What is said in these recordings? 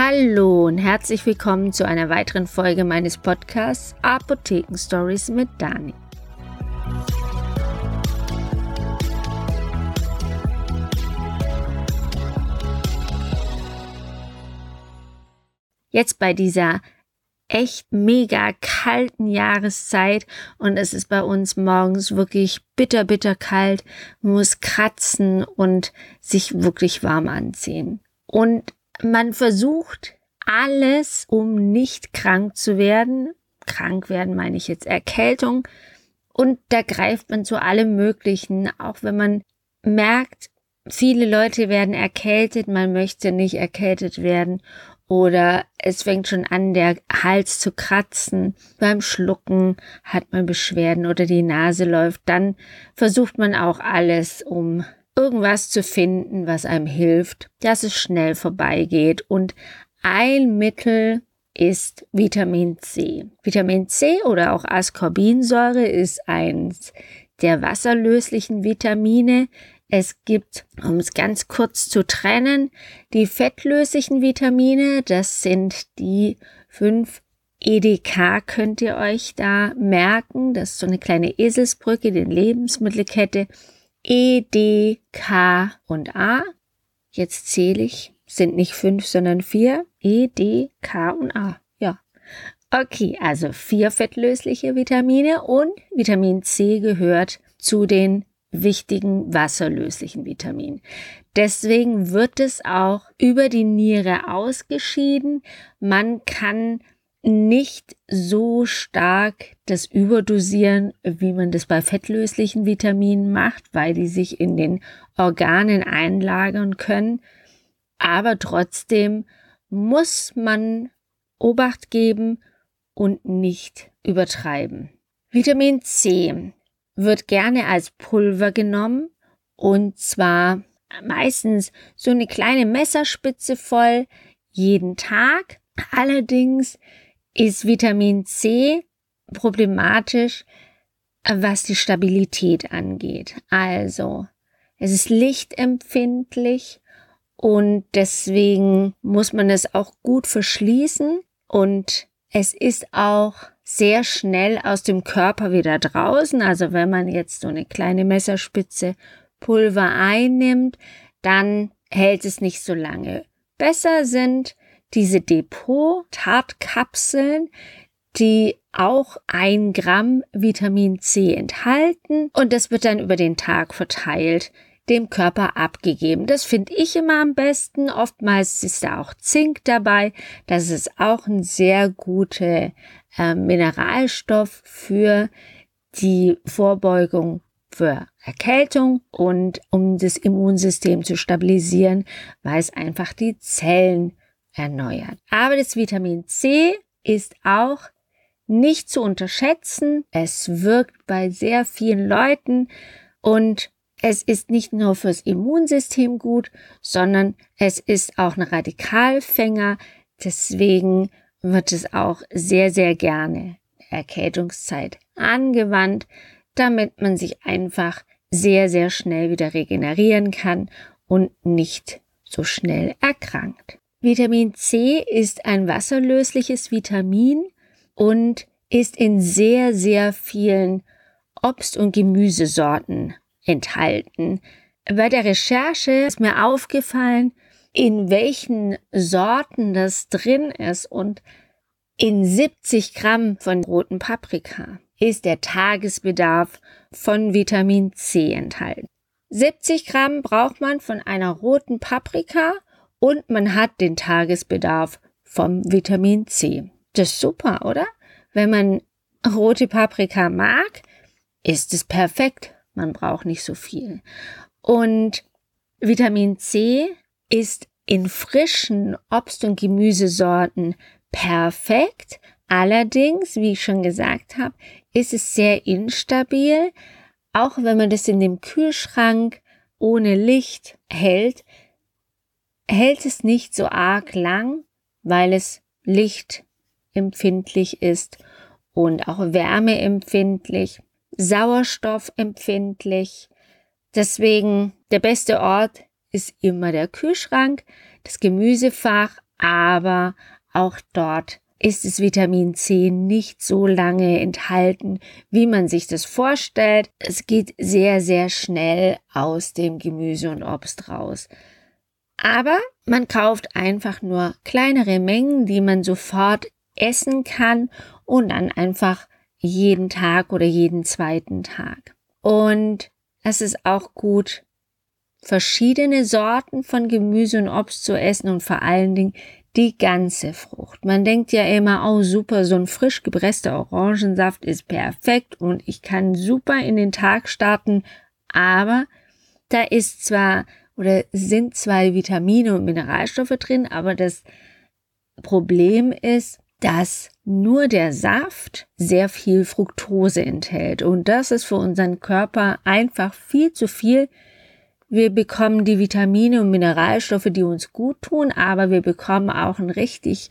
Hallo und herzlich willkommen zu einer weiteren Folge meines Podcasts Apotheken Stories mit Dani. Jetzt bei dieser echt mega kalten Jahreszeit und es ist bei uns morgens wirklich bitter, bitter kalt, muss kratzen und sich wirklich warm anziehen. Und man versucht alles, um nicht krank zu werden. Krank werden meine ich jetzt Erkältung. Und da greift man zu allem Möglichen, auch wenn man merkt, viele Leute werden erkältet, man möchte nicht erkältet werden oder es fängt schon an, der Hals zu kratzen. Beim Schlucken hat man Beschwerden oder die Nase läuft. Dann versucht man auch alles, um irgendwas zu finden, was einem hilft, dass es schnell vorbeigeht. Und ein Mittel ist Vitamin C. Vitamin C oder auch Ascorbinsäure ist eins der wasserlöslichen Vitamine. Es gibt, um es ganz kurz zu trennen, die fettlöslichen Vitamine. Das sind die fünf EDK könnt ihr euch da merken. Das ist so eine kleine Eselsbrücke, die Lebensmittelkette. E, D, K und A. Jetzt zähle ich, sind nicht fünf, sondern vier. E, D, K und A. Ja. Okay, also vier fettlösliche Vitamine und Vitamin C gehört zu den wichtigen wasserlöslichen Vitaminen. Deswegen wird es auch über die Niere ausgeschieden. Man kann nicht so stark das Überdosieren, wie man das bei fettlöslichen Vitaminen macht, weil die sich in den Organen einlagern können. Aber trotzdem muss man Obacht geben und nicht übertreiben. Vitamin C wird gerne als Pulver genommen und zwar meistens so eine kleine Messerspitze voll jeden Tag. Allerdings ist Vitamin C problematisch, was die Stabilität angeht. Also, es ist lichtempfindlich und deswegen muss man es auch gut verschließen und es ist auch sehr schnell aus dem Körper wieder draußen. Also wenn man jetzt so eine kleine Messerspitze Pulver einnimmt, dann hält es nicht so lange. Besser sind diese Depot-Tartkapseln, die auch ein Gramm Vitamin C enthalten und das wird dann über den Tag verteilt dem Körper abgegeben. Das finde ich immer am besten. Oftmals ist da auch Zink dabei. Das ist auch ein sehr guter äh, Mineralstoff für die Vorbeugung für Erkältung und um das Immunsystem zu stabilisieren, weil es einfach die Zellen erneuert. Aber das Vitamin C ist auch nicht zu unterschätzen. Es wirkt bei sehr vielen Leuten und es ist nicht nur fürs Immunsystem gut, sondern es ist auch ein Radikalfänger. Deswegen wird es auch sehr, sehr gerne Erkältungszeit angewandt, damit man sich einfach sehr, sehr schnell wieder regenerieren kann und nicht so schnell erkrankt. Vitamin C ist ein wasserlösliches Vitamin und ist in sehr, sehr vielen Obst- und Gemüsesorten enthalten. Bei der Recherche ist mir aufgefallen, in welchen Sorten das drin ist und in 70 Gramm von roten Paprika ist der Tagesbedarf von Vitamin C enthalten. 70 Gramm braucht man von einer roten Paprika und man hat den Tagesbedarf vom Vitamin C. Das ist super, oder? Wenn man rote Paprika mag, ist es perfekt. Man braucht nicht so viel. Und Vitamin C ist in frischen Obst- und Gemüsesorten perfekt. Allerdings, wie ich schon gesagt habe, ist es sehr instabil. Auch wenn man das in dem Kühlschrank ohne Licht hält, hält es nicht so arg lang, weil es lichtempfindlich ist und auch wärmeempfindlich, sauerstoffempfindlich. Deswegen der beste Ort ist immer der Kühlschrank, das Gemüsefach, aber auch dort ist das Vitamin C nicht so lange enthalten, wie man sich das vorstellt. Es geht sehr, sehr schnell aus dem Gemüse und Obst raus. Aber man kauft einfach nur kleinere Mengen, die man sofort essen kann und dann einfach jeden Tag oder jeden zweiten Tag. Und es ist auch gut, verschiedene Sorten von Gemüse und Obst zu essen und vor allen Dingen die ganze Frucht. Man denkt ja immer, oh super, so ein frisch gepresster Orangensaft ist perfekt und ich kann super in den Tag starten, aber da ist zwar oder sind zwei Vitamine und Mineralstoffe drin, aber das Problem ist, dass nur der Saft sehr viel Fructose enthält und das ist für unseren Körper einfach viel zu viel. Wir bekommen die Vitamine und Mineralstoffe, die uns gut tun, aber wir bekommen auch einen richtig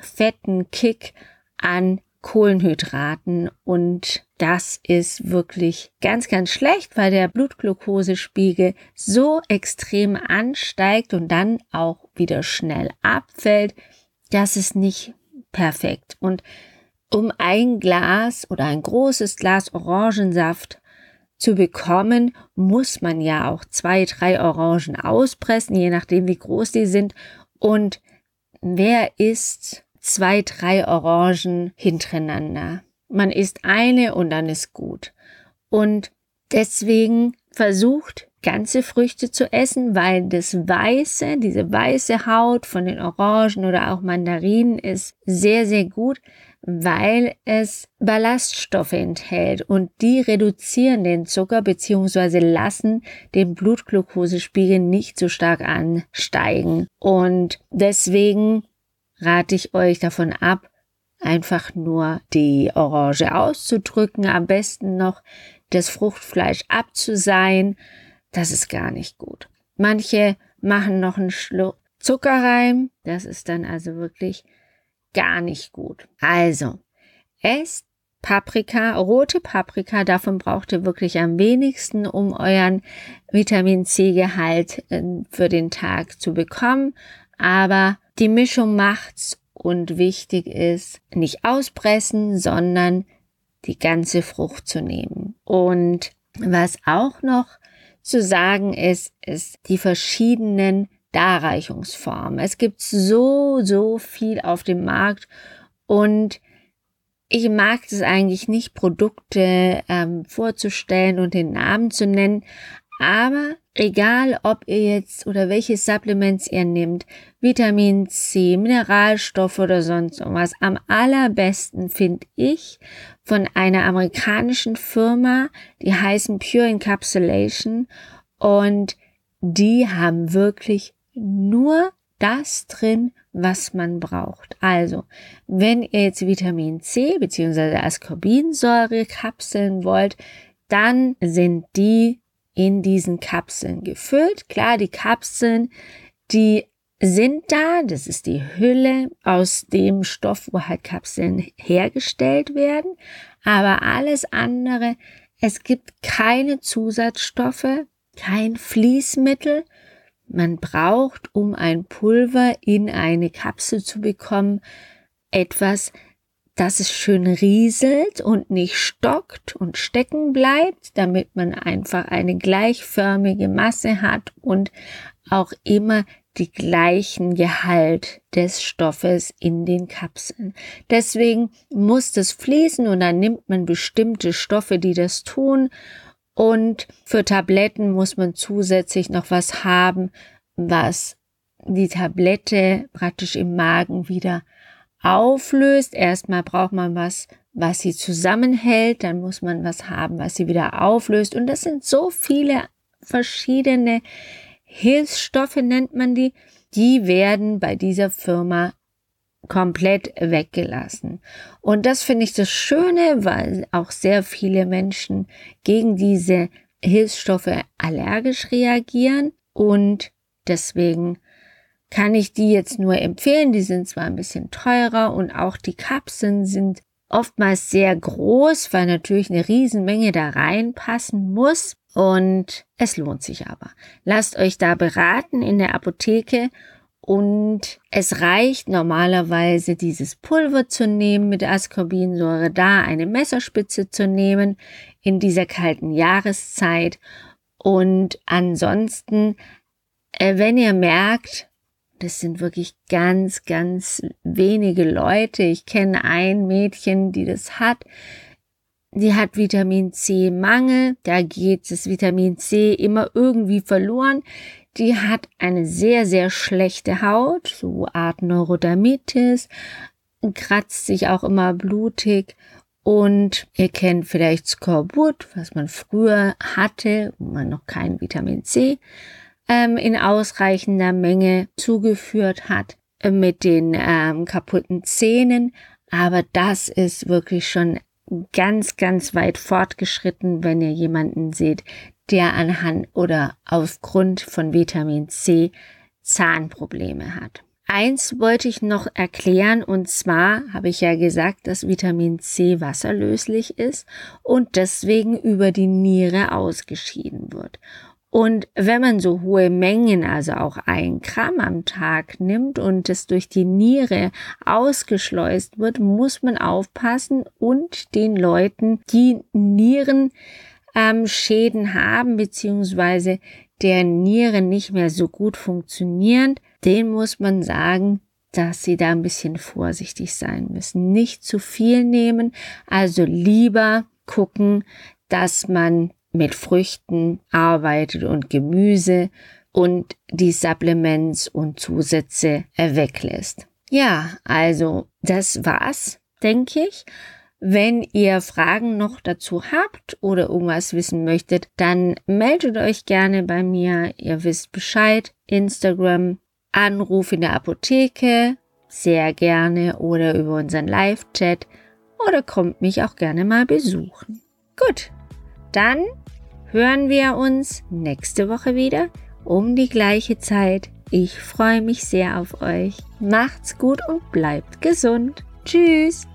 fetten Kick an Kohlenhydraten und das ist wirklich ganz, ganz schlecht, weil der Blutglukosespiegel so extrem ansteigt und dann auch wieder schnell abfällt. Das ist nicht perfekt. Und um ein Glas oder ein großes Glas Orangensaft zu bekommen, muss man ja auch zwei, drei Orangen auspressen, je nachdem wie groß die sind. Und wer isst zwei, drei Orangen hintereinander? Man isst eine und dann ist gut. Und deswegen versucht ganze Früchte zu essen, weil das Weiße, diese weiße Haut von den Orangen oder auch Mandarinen ist sehr, sehr gut, weil es Ballaststoffe enthält und die reduzieren den Zucker beziehungsweise lassen den Blutglukosespiegel nicht so stark ansteigen. Und deswegen rate ich euch davon ab, einfach nur die Orange auszudrücken, am besten noch das Fruchtfleisch abzuseien das ist gar nicht gut. Manche machen noch einen Schluck Zucker rein. Das ist dann also wirklich gar nicht gut. Also, esst Paprika, rote Paprika, davon braucht ihr wirklich am wenigsten, um euren Vitamin C-Gehalt äh, für den Tag zu bekommen. Aber die Mischung macht's und wichtig ist, nicht auspressen, sondern die ganze Frucht zu nehmen. Und was auch noch zu sagen ist, ist die verschiedenen Darreichungsformen. Es gibt so, so viel auf dem Markt und ich mag es eigentlich nicht, Produkte ähm, vorzustellen und den Namen zu nennen, aber egal, ob ihr jetzt oder welche Supplements ihr nehmt, Vitamin C, Mineralstoffe oder sonst irgendwas, am allerbesten finde ich von einer amerikanischen Firma, die heißen Pure Encapsulation und die haben wirklich nur das drin, was man braucht. Also, wenn ihr jetzt Vitamin C bzw. Ascorbinsäure kapseln wollt, dann sind die in diesen Kapseln gefüllt. Klar, die Kapseln, die sind da, das ist die Hülle aus dem Stoff, wo halt Kapseln hergestellt werden, aber alles andere, es gibt keine Zusatzstoffe, kein Fließmittel. Man braucht, um ein Pulver in eine Kapsel zu bekommen, etwas, dass es schön rieselt und nicht stockt und stecken bleibt, damit man einfach eine gleichförmige Masse hat und auch immer die gleichen Gehalt des Stoffes in den Kapseln. Deswegen muss das fließen und dann nimmt man bestimmte Stoffe, die das tun. Und für Tabletten muss man zusätzlich noch was haben, was die Tablette praktisch im Magen wieder auflöst. Erstmal braucht man was, was sie zusammenhält, dann muss man was haben, was sie wieder auflöst. Und das sind so viele verschiedene Hilfsstoffe, nennt man die. Die werden bei dieser Firma komplett weggelassen. Und das finde ich das Schöne, weil auch sehr viele Menschen gegen diese Hilfsstoffe allergisch reagieren und deswegen kann ich die jetzt nur empfehlen. Die sind zwar ein bisschen teurer und auch die Kapseln sind oftmals sehr groß, weil natürlich eine Riesenmenge da reinpassen muss. Und es lohnt sich aber. Lasst euch da beraten in der Apotheke Und es reicht normalerweise, dieses Pulver zu nehmen mit Ascorbinsäure, da eine Messerspitze zu nehmen in dieser kalten Jahreszeit. Und ansonsten, äh, wenn ihr merkt, das sind wirklich ganz, ganz wenige Leute. Ich kenne ein Mädchen, die das hat. Die hat Vitamin C Mangel. Da geht das Vitamin C immer irgendwie verloren. Die hat eine sehr, sehr schlechte Haut, so Art Neurodermitis, kratzt sich auch immer blutig und ihr kennt vielleicht Skorbut, was man früher hatte, wo man noch kein Vitamin C ähm, in ausreichender Menge zugeführt hat äh, mit den ähm, kaputten Zähnen. Aber das ist wirklich schon ganz, ganz weit fortgeschritten, wenn ihr jemanden seht, der anhand oder aufgrund von Vitamin C Zahnprobleme hat. Eins wollte ich noch erklären und zwar habe ich ja gesagt, dass Vitamin C wasserlöslich ist und deswegen über die Niere ausgeschieden wird. Und wenn man so hohe Mengen, also auch ein Gramm am Tag nimmt und es durch die Niere ausgeschleust wird, muss man aufpassen und den Leuten, die Nieren ähm, haben, beziehungsweise der Nieren nicht mehr so gut funktionieren, den muss man sagen, dass sie da ein bisschen vorsichtig sein müssen. Nicht zu viel nehmen, also lieber gucken, dass man mit Früchten arbeitet und Gemüse und die Supplements und Zusätze weglässt. Ja, also das war's, denke ich. Wenn ihr Fragen noch dazu habt oder irgendwas wissen möchtet, dann meldet euch gerne bei mir. Ihr wisst Bescheid. Instagram, Anruf in der Apotheke, sehr gerne oder über unseren Live-Chat oder kommt mich auch gerne mal besuchen. Gut, dann hören wir uns nächste Woche wieder um die gleiche Zeit. Ich freue mich sehr auf euch. Macht's gut und bleibt gesund. Tschüss.